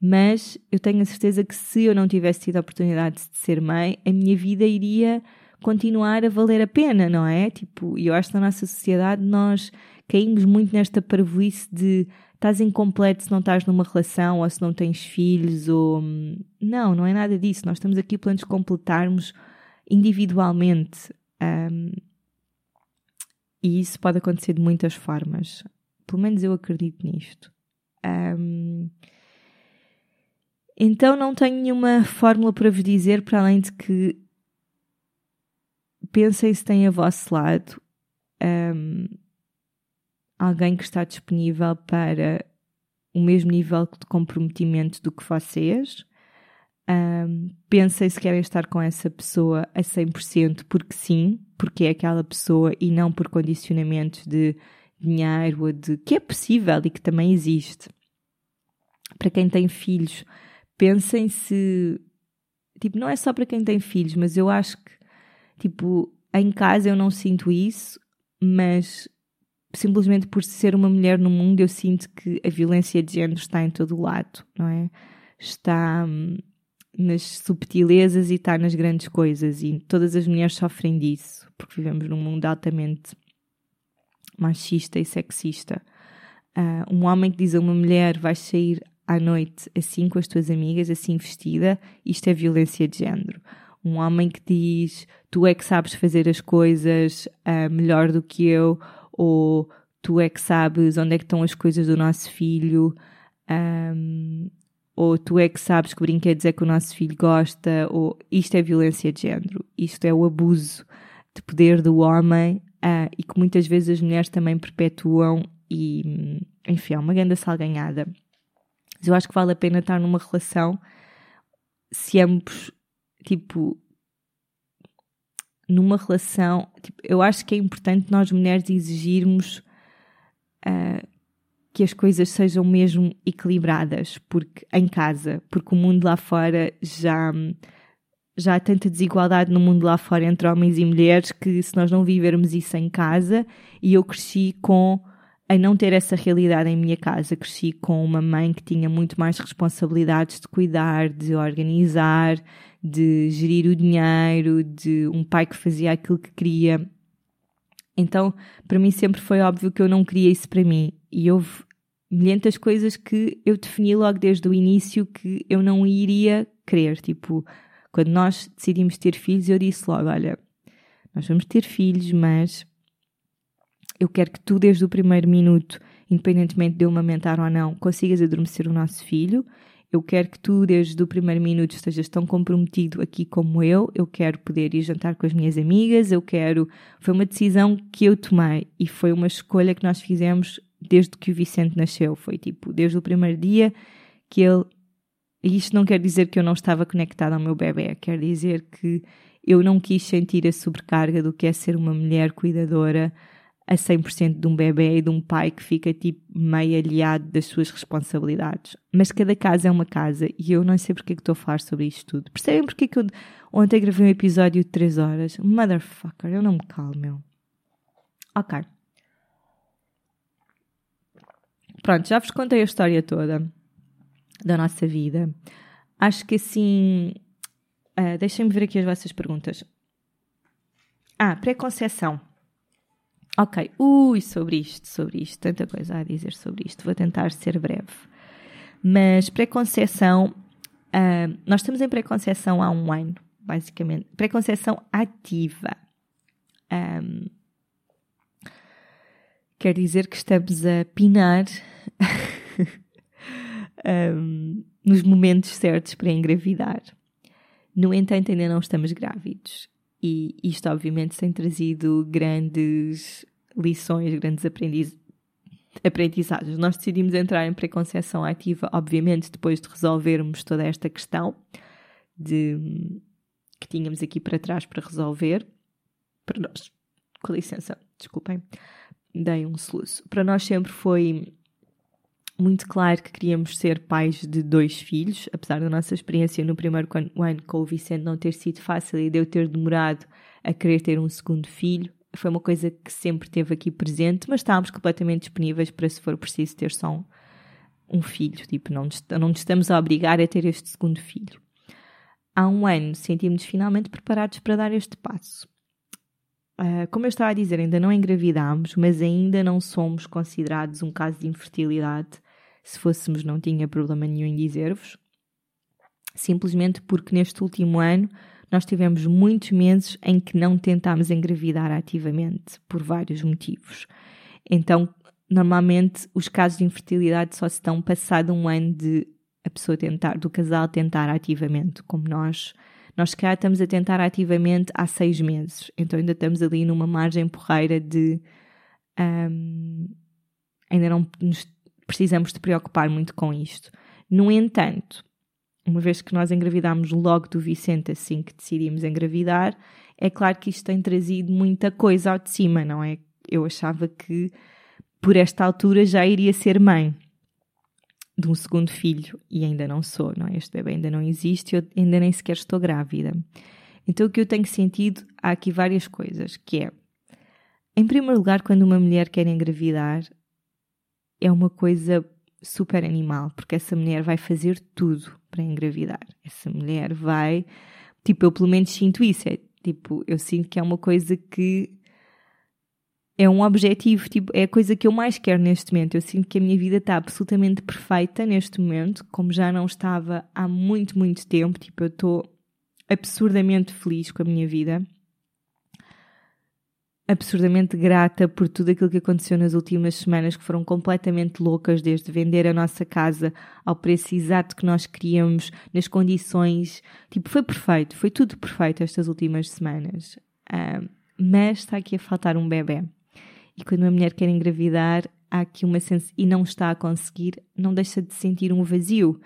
mas eu tenho a certeza que se eu não tivesse tido a oportunidade de ser mãe, a minha vida iria continuar a valer a pena, não é? Tipo, eu acho que na nossa sociedade nós caímos muito nesta parvoíce de estás incompleto se não estás numa relação ou se não tens filhos ou não, não é nada disso. Nós estamos aqui para nos completarmos individualmente um, e isso pode acontecer de muitas formas. Pelo menos eu acredito nisto. Um, então não tenho nenhuma fórmula para vos dizer para além de que pensem se têm a vosso lado. Um, alguém que está disponível para o mesmo nível de comprometimento do que vocês. Um, pensem se querem estar com essa pessoa a 100% porque sim, porque é aquela pessoa e não por condicionamentos de dinheiro ou de que é possível e que também existe. Para quem tem filhos, pensem se tipo, não é só para quem tem filhos, mas eu acho que, tipo, em casa eu não sinto isso, mas simplesmente por ser uma mulher no mundo eu sinto que a violência de género está em todo o lado, não é? Está hum, nas subtilezas e está nas grandes coisas e todas as mulheres sofrem disso, porque vivemos num mundo altamente machista e sexista. Uh, um homem que diz a uma mulher vais sair à noite assim com as tuas amigas, assim vestida, isto é violência de género. Um homem que diz tu é que sabes fazer as coisas uh, melhor do que eu, ou tu é que sabes onde é que estão as coisas do nosso filho, um, ou tu é que sabes que brinquedos é que o nosso filho gosta, ou isto é violência de género, isto é o abuso de poder do homem uh, e que muitas vezes as mulheres também perpetuam e, enfim, é uma grande salganhada. Mas eu acho que vale a pena estar numa relação se ambos, tipo, numa relação, tipo, eu acho que é importante nós mulheres exigirmos uh, que as coisas sejam mesmo equilibradas, porque em casa, porque o mundo lá fora já já há tanta desigualdade no mundo lá fora entre homens e mulheres que se nós não vivermos isso em casa, e eu cresci com a não ter essa realidade em minha casa. Cresci com uma mãe que tinha muito mais responsabilidades de cuidar, de organizar, de gerir o dinheiro, de um pai que fazia aquilo que queria. Então, para mim sempre foi óbvio que eu não queria isso para mim. E houve milhentas coisas que eu defini logo desde o início que eu não iria querer. Tipo, quando nós decidimos ter filhos, eu disse logo: olha, nós vamos ter filhos, mas eu quero que tu, desde o primeiro minuto, independentemente de eu amamentar ou não, consigas adormecer o nosso filho. Eu quero que tu, desde o primeiro minuto, estejas tão comprometido aqui como eu. Eu quero poder ir jantar com as minhas amigas. Eu quero. Foi uma decisão que eu tomei e foi uma escolha que nós fizemos desde que o Vicente nasceu. Foi tipo, desde o primeiro dia que ele. E isto não quer dizer que eu não estava conectada ao meu bebê, quer dizer que eu não quis sentir a sobrecarga do que é ser uma mulher cuidadora a 100% de um bebê e de um pai que fica tipo meio aliado das suas responsabilidades. Mas cada casa é uma casa e eu não sei porque é que estou a falar sobre isto tudo. Percebem porque é que eu ontem gravei um episódio de 3 horas? Motherfucker, eu não me calo, meu. Ok. Pronto, já vos contei a história toda da nossa vida. Acho que assim. Uh, Deixem-me ver aqui as vossas perguntas. Ah, pré-conceição. Ok, ui, sobre isto, sobre isto, tanta coisa a dizer sobre isto, vou tentar ser breve. Mas preconceção, uh, nós estamos em preconceção há um ano, basicamente. Preconceção ativa. Um, quer dizer que estamos a pinar um, nos momentos certos para engravidar. No entanto, ainda não estamos grávidos. E isto, obviamente, tem trazido grandes lições, grandes aprendiz aprendizagens. Nós decidimos entrar em preconceção ativa, obviamente, depois de resolvermos toda esta questão de, que tínhamos aqui para trás para resolver. Para nós, com licença, desculpem, dei um soluço. Para nós sempre foi muito claro que queríamos ser pais de dois filhos, apesar da nossa experiência no primeiro ano com o Vicente não ter sido fácil e de eu ter demorado a querer ter um segundo filho. Foi uma coisa que sempre teve aqui presente, mas estávamos completamente disponíveis para, se for preciso, ter só um, um filho. Tipo, não nos, não nos estamos a obrigar a ter este segundo filho. Há um ano sentimos-nos finalmente preparados para dar este passo. Uh, como eu estava a dizer, ainda não engravidámos, mas ainda não somos considerados um caso de infertilidade se fôssemos, não tinha problema nenhum em dizer-vos. Simplesmente porque neste último ano nós tivemos muitos meses em que não tentámos engravidar ativamente, por vários motivos. Então, normalmente, os casos de infertilidade só se dão passado um ano de a pessoa tentar, do casal tentar ativamente, como nós. Nós cá estamos a tentar ativamente há seis meses, então ainda estamos ali numa margem porreira de um, ainda não nos precisamos de preocupar muito com isto. No entanto, uma vez que nós engravidámos logo do Vicente assim que decidimos engravidar, é claro que isto tem trazido muita coisa ao de cima, não é? Eu achava que por esta altura já iria ser mãe. de um segundo filho e ainda não sou, não é? Este bebê ainda não existe, eu ainda nem sequer estou grávida. Então o que eu tenho sentido, há aqui várias coisas, que é, em primeiro lugar, quando uma mulher quer engravidar, é uma coisa super animal, porque essa mulher vai fazer tudo para engravidar. Essa mulher vai, tipo, eu pelo menos sinto isso, é tipo, eu sinto que é uma coisa que é um objetivo, tipo, é a coisa que eu mais quero neste momento. Eu sinto que a minha vida está absolutamente perfeita neste momento, como já não estava há muito, muito tempo. Tipo, eu estou absurdamente feliz com a minha vida, absurdamente grata por tudo aquilo que aconteceu nas últimas semanas, que foram completamente loucas, desde vender a nossa casa ao preço exato que nós queríamos, nas condições. Tipo, foi perfeito, foi tudo perfeito estas últimas semanas. Mas está aqui a faltar um bebê. E quando uma mulher quer engravidar, há aqui uma sensação e não está a conseguir, não deixa de sentir um vazio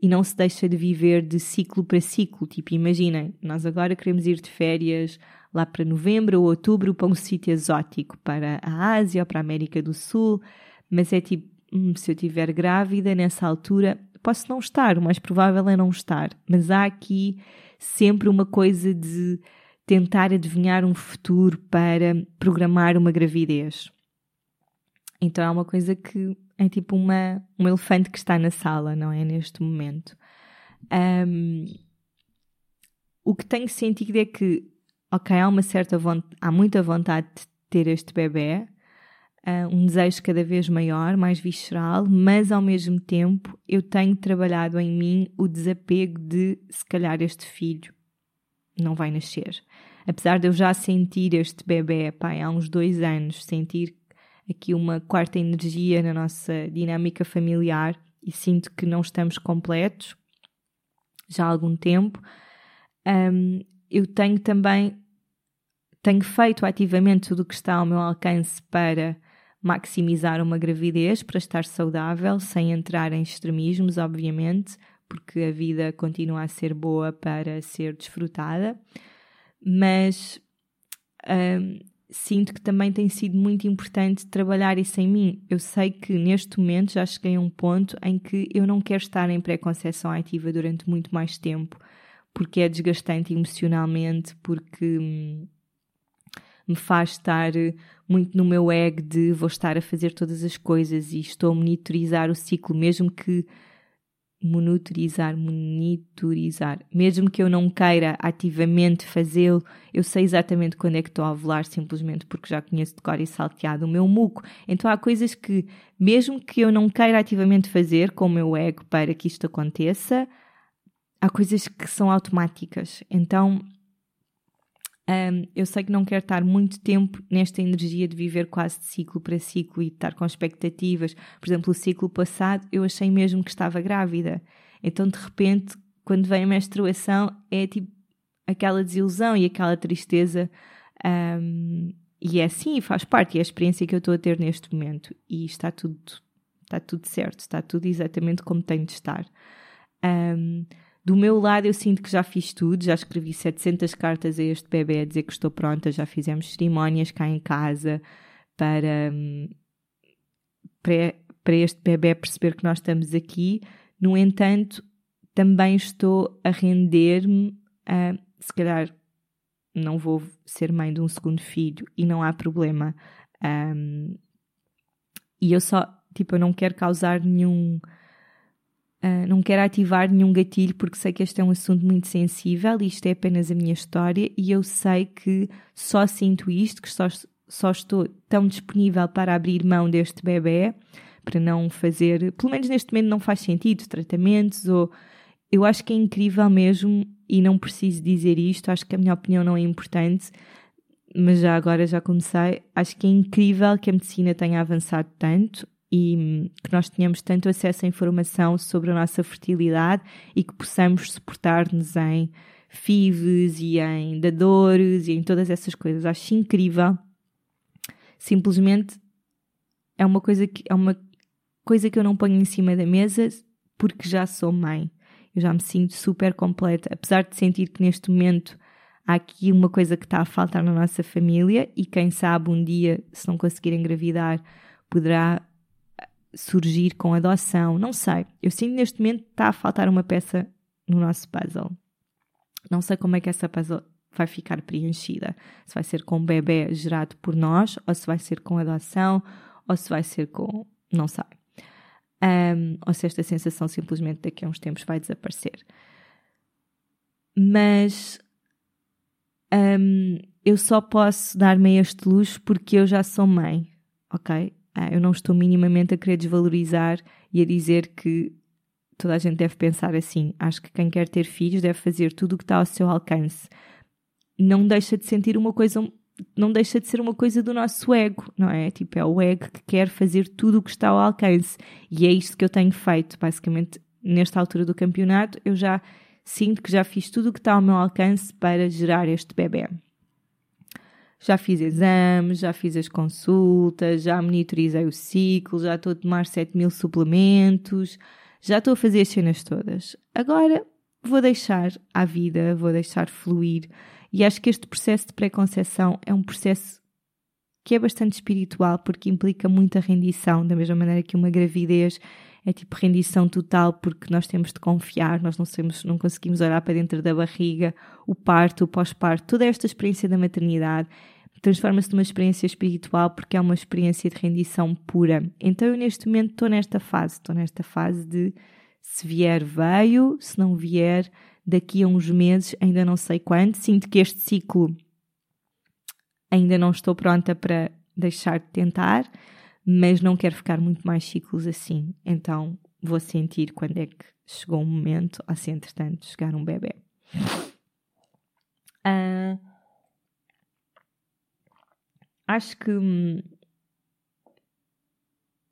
e não se deixa de viver de ciclo para ciclo. Tipo, imaginem, nós agora queremos ir de férias lá para novembro ou outubro para um sítio exótico, para a Ásia ou para a América do Sul, mas é tipo, hum, se eu estiver grávida nessa altura, posso não estar, o mais provável é não estar, mas há aqui sempre uma coisa de tentar adivinhar um futuro para programar uma gravidez. Então é uma coisa que é tipo uma, um elefante que está na sala, não é? Neste momento. Um, o que tenho sentido é que, ok, há uma certa vontade, há muita vontade de ter este bebê, uh, um desejo cada vez maior, mais visceral, mas ao mesmo tempo eu tenho trabalhado em mim o desapego de se calhar este filho não vai nascer. Apesar de eu já sentir este bebê, pai, há uns dois anos, sentir aqui uma quarta energia na nossa dinâmica familiar e sinto que não estamos completos já há algum tempo. Um, eu tenho também tenho feito ativamente tudo o que está ao meu alcance para maximizar uma gravidez, para estar saudável, sem entrar em extremismos, obviamente, porque a vida continua a ser boa para ser desfrutada, mas um, sinto que também tem sido muito importante trabalhar isso em mim. Eu sei que neste momento já cheguei a um ponto em que eu não quero estar em pré-conceição ativa durante muito mais tempo, porque é desgastante emocionalmente, porque hum, me faz estar muito no meu ego de vou estar a fazer todas as coisas e estou a monitorizar o ciclo, mesmo que monitorizar, monitorizar. Mesmo que eu não queira ativamente fazê-lo, eu sei exatamente quando é que estou a ovular, simplesmente porque já conheço de cor e salteado o meu muco. Então há coisas que, mesmo que eu não queira ativamente fazer com o meu ego para que isto aconteça, há coisas que são automáticas. Então um, eu sei que não quero estar muito tempo nesta energia de viver quase de ciclo para ciclo e estar com expectativas. Por exemplo, o ciclo passado eu achei mesmo que estava grávida. Então, de repente, quando vem a menstruação, é tipo aquela desilusão e aquela tristeza. Um, e é assim, faz parte, é a experiência que eu estou a ter neste momento. E está tudo, está tudo certo, está tudo exatamente como tem de estar. Um, do meu lado, eu sinto que já fiz tudo, já escrevi 700 cartas a este bebê a dizer que estou pronta, já fizemos cerimónias cá em casa para, hum, para, para este bebê perceber que nós estamos aqui. No entanto, também estou a render-me a, se calhar, não vou ser mãe de um segundo filho e não há problema. Um, e eu só, tipo, eu não quero causar nenhum Uh, não quero ativar nenhum gatilho porque sei que este é um assunto muito sensível e isto é apenas a minha história e eu sei que só sinto isto, que só, só estou tão disponível para abrir mão deste bebê, para não fazer, pelo menos neste momento não faz sentido, tratamentos ou eu acho que é incrível mesmo e não preciso dizer isto, acho que a minha opinião não é importante, mas já agora já comecei, acho que é incrível que a medicina tenha avançado tanto e que nós tenhamos tanto acesso à informação sobre a nossa fertilidade e que possamos suportar-nos em FIVs e em dadores e em todas essas coisas. Acho incrível. Simplesmente é uma coisa que é uma coisa que eu não ponho em cima da mesa porque já sou mãe. Eu já me sinto super completa, apesar de sentir que neste momento há aqui uma coisa que está a faltar na nossa família e quem sabe um dia, se não conseguir engravidar, poderá surgir com adoção, não sei. Eu sinto neste momento que está a faltar uma peça no nosso puzzle. Não sei como é que essa puzzle vai ficar preenchida. Se vai ser com um bebê gerado por nós, ou se vai ser com adoção, ou se vai ser com. não sei. Um, ou se esta sensação simplesmente daqui a uns tempos vai desaparecer. Mas um, eu só posso dar-me este luxo porque eu já sou mãe, ok? Uh, eu não estou minimamente a querer desvalorizar e a dizer que toda a gente deve pensar assim. Acho que quem quer ter filhos deve fazer tudo o que está ao seu alcance. Não deixa de sentir uma coisa, não deixa de ser uma coisa do nosso ego, não é? Tipo, é o ego que quer fazer tudo o que está ao alcance. E é isto que eu tenho feito. Basicamente, nesta altura do campeonato, eu já sinto que já fiz tudo o que está ao meu alcance para gerar este bebê. Já fiz exames, já fiz as consultas, já monitorizei o ciclo, já estou a tomar 7 mil suplementos, já estou a fazer as cenas todas. Agora vou deixar à vida, vou deixar fluir. E acho que este processo de pré-conceição é um processo que é bastante espiritual porque implica muita rendição, da mesma maneira que uma gravidez é tipo rendição total porque nós temos de confiar, nós não, temos, não conseguimos olhar para dentro da barriga, o parto, o pós-parto, toda esta experiência da maternidade transforma-se numa experiência espiritual porque é uma experiência de rendição pura. Então eu neste momento estou nesta fase, estou nesta fase de se vier veio, se não vier daqui a uns meses, ainda não sei quando, sinto que este ciclo ainda não estou pronta para deixar de tentar, mas não quero ficar muito mais ciclos assim. Então vou sentir quando é que chegou o momento, ou se entretanto chegar um bebê. Uh, acho que hum,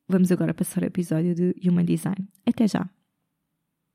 vamos agora passar ao episódio de Human Design. Até já!